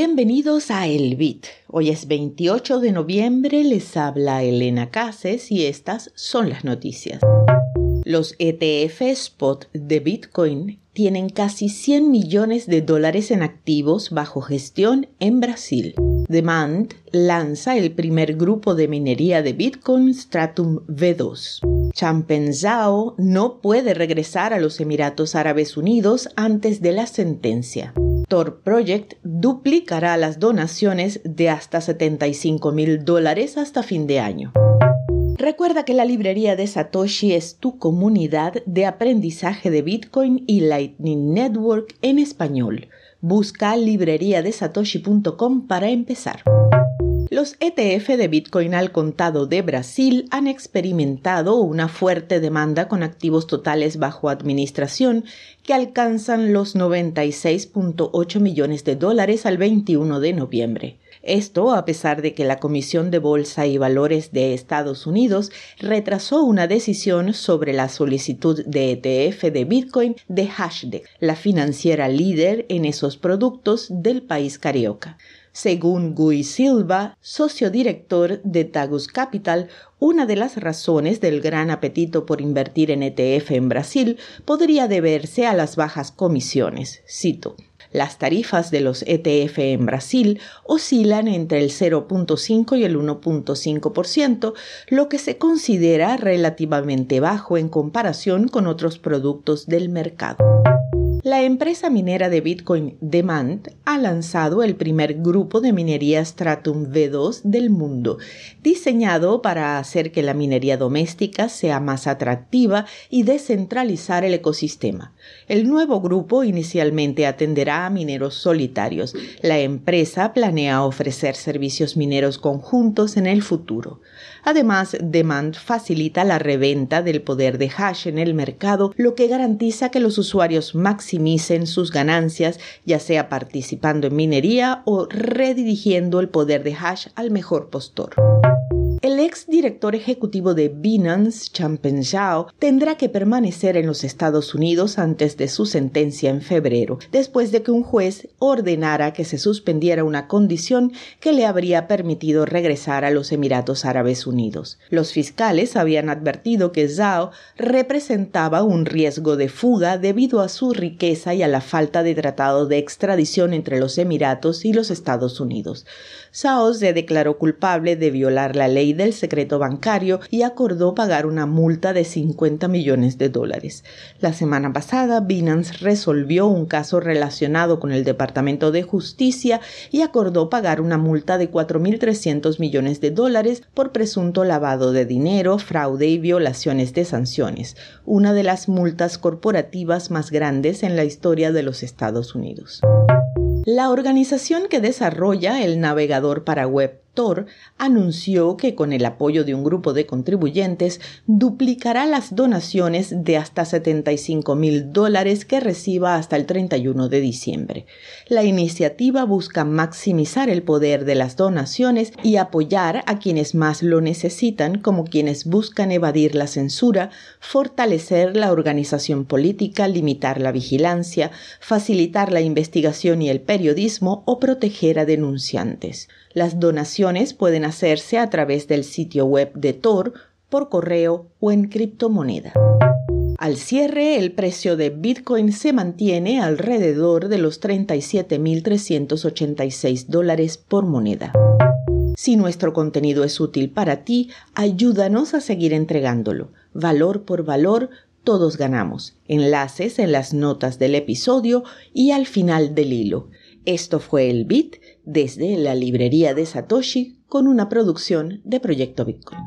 Bienvenidos a El Bit. Hoy es 28 de noviembre, les habla Elena Cases y estas son las noticias. Los ETF Spot de Bitcoin tienen casi 100 millones de dólares en activos bajo gestión en Brasil. Demand lanza el primer grupo de minería de Bitcoin Stratum V2. Champeng Zhao no puede regresar a los Emiratos Árabes Unidos antes de la sentencia. Tor Project duplicará las donaciones de hasta 75 mil dólares hasta fin de año. Recuerda que la librería de Satoshi es tu comunidad de aprendizaje de Bitcoin y Lightning Network en español. Busca libreriadesatoshi.com para empezar. Los ETF de Bitcoin al contado de Brasil han experimentado una fuerte demanda con activos totales bajo administración que alcanzan los 96.8 millones de dólares al 21 de noviembre. Esto a pesar de que la Comisión de Bolsa y Valores de Estados Unidos retrasó una decisión sobre la solicitud de ETF de Bitcoin de Hashdaq, la financiera líder en esos productos del país carioca. Según Guy Silva, socio director de Tagus Capital, una de las razones del gran apetito por invertir en ETF en Brasil podría deberse a las bajas comisiones. Cito. Las tarifas de los ETF en Brasil oscilan entre el 0.5 y el 1.5%, lo que se considera relativamente bajo en comparación con otros productos del mercado. La empresa minera de Bitcoin Demand ha lanzado el primer grupo de minería Stratum V2 del mundo, diseñado para hacer que la minería doméstica sea más atractiva y descentralizar el ecosistema. El nuevo grupo inicialmente atenderá a mineros solitarios. La empresa planea ofrecer servicios mineros conjuntos en el futuro. Además, Demand facilita la reventa del poder de hash en el mercado, lo que garantiza que los usuarios maximicen sus ganancias, ya sea participando en minería o redirigiendo el poder de hash al mejor postor. El ex director ejecutivo de Binance, Champeng Zhao, tendrá que permanecer en los Estados Unidos antes de su sentencia en febrero, después de que un juez ordenara que se suspendiera una condición que le habría permitido regresar a los Emiratos Árabes Unidos. Los fiscales habían advertido que Zhao representaba un riesgo de fuga debido a su riqueza y a la falta de tratado de extradición entre los Emiratos y los Estados Unidos. Zhao se declaró culpable de violar la ley del secreto bancario y acordó pagar una multa de 50 millones de dólares. La semana pasada, Binance resolvió un caso relacionado con el Departamento de Justicia y acordó pagar una multa de 4.300 millones de dólares por presunto lavado de dinero, fraude y violaciones de sanciones, una de las multas corporativas más grandes en la historia de los Estados Unidos. La organización que desarrolla el navegador para web anunció que con el apoyo de un grupo de contribuyentes duplicará las donaciones de hasta 75 mil dólares que reciba hasta el 31 de diciembre. La iniciativa busca maximizar el poder de las donaciones y apoyar a quienes más lo necesitan, como quienes buscan evadir la censura, fortalecer la organización política, limitar la vigilancia, facilitar la investigación y el periodismo o proteger a denunciantes. Las donaciones pueden hacerse a través del sitio web de Tor, por correo o en criptomoneda. Al cierre, el precio de Bitcoin se mantiene alrededor de los 37.386 dólares por moneda. Si nuestro contenido es útil para ti, ayúdanos a seguir entregándolo. Valor por valor, todos ganamos. Enlaces en las notas del episodio y al final del hilo. Esto fue el Bit desde la librería de Satoshi con una producción de Proyecto Bitcoin.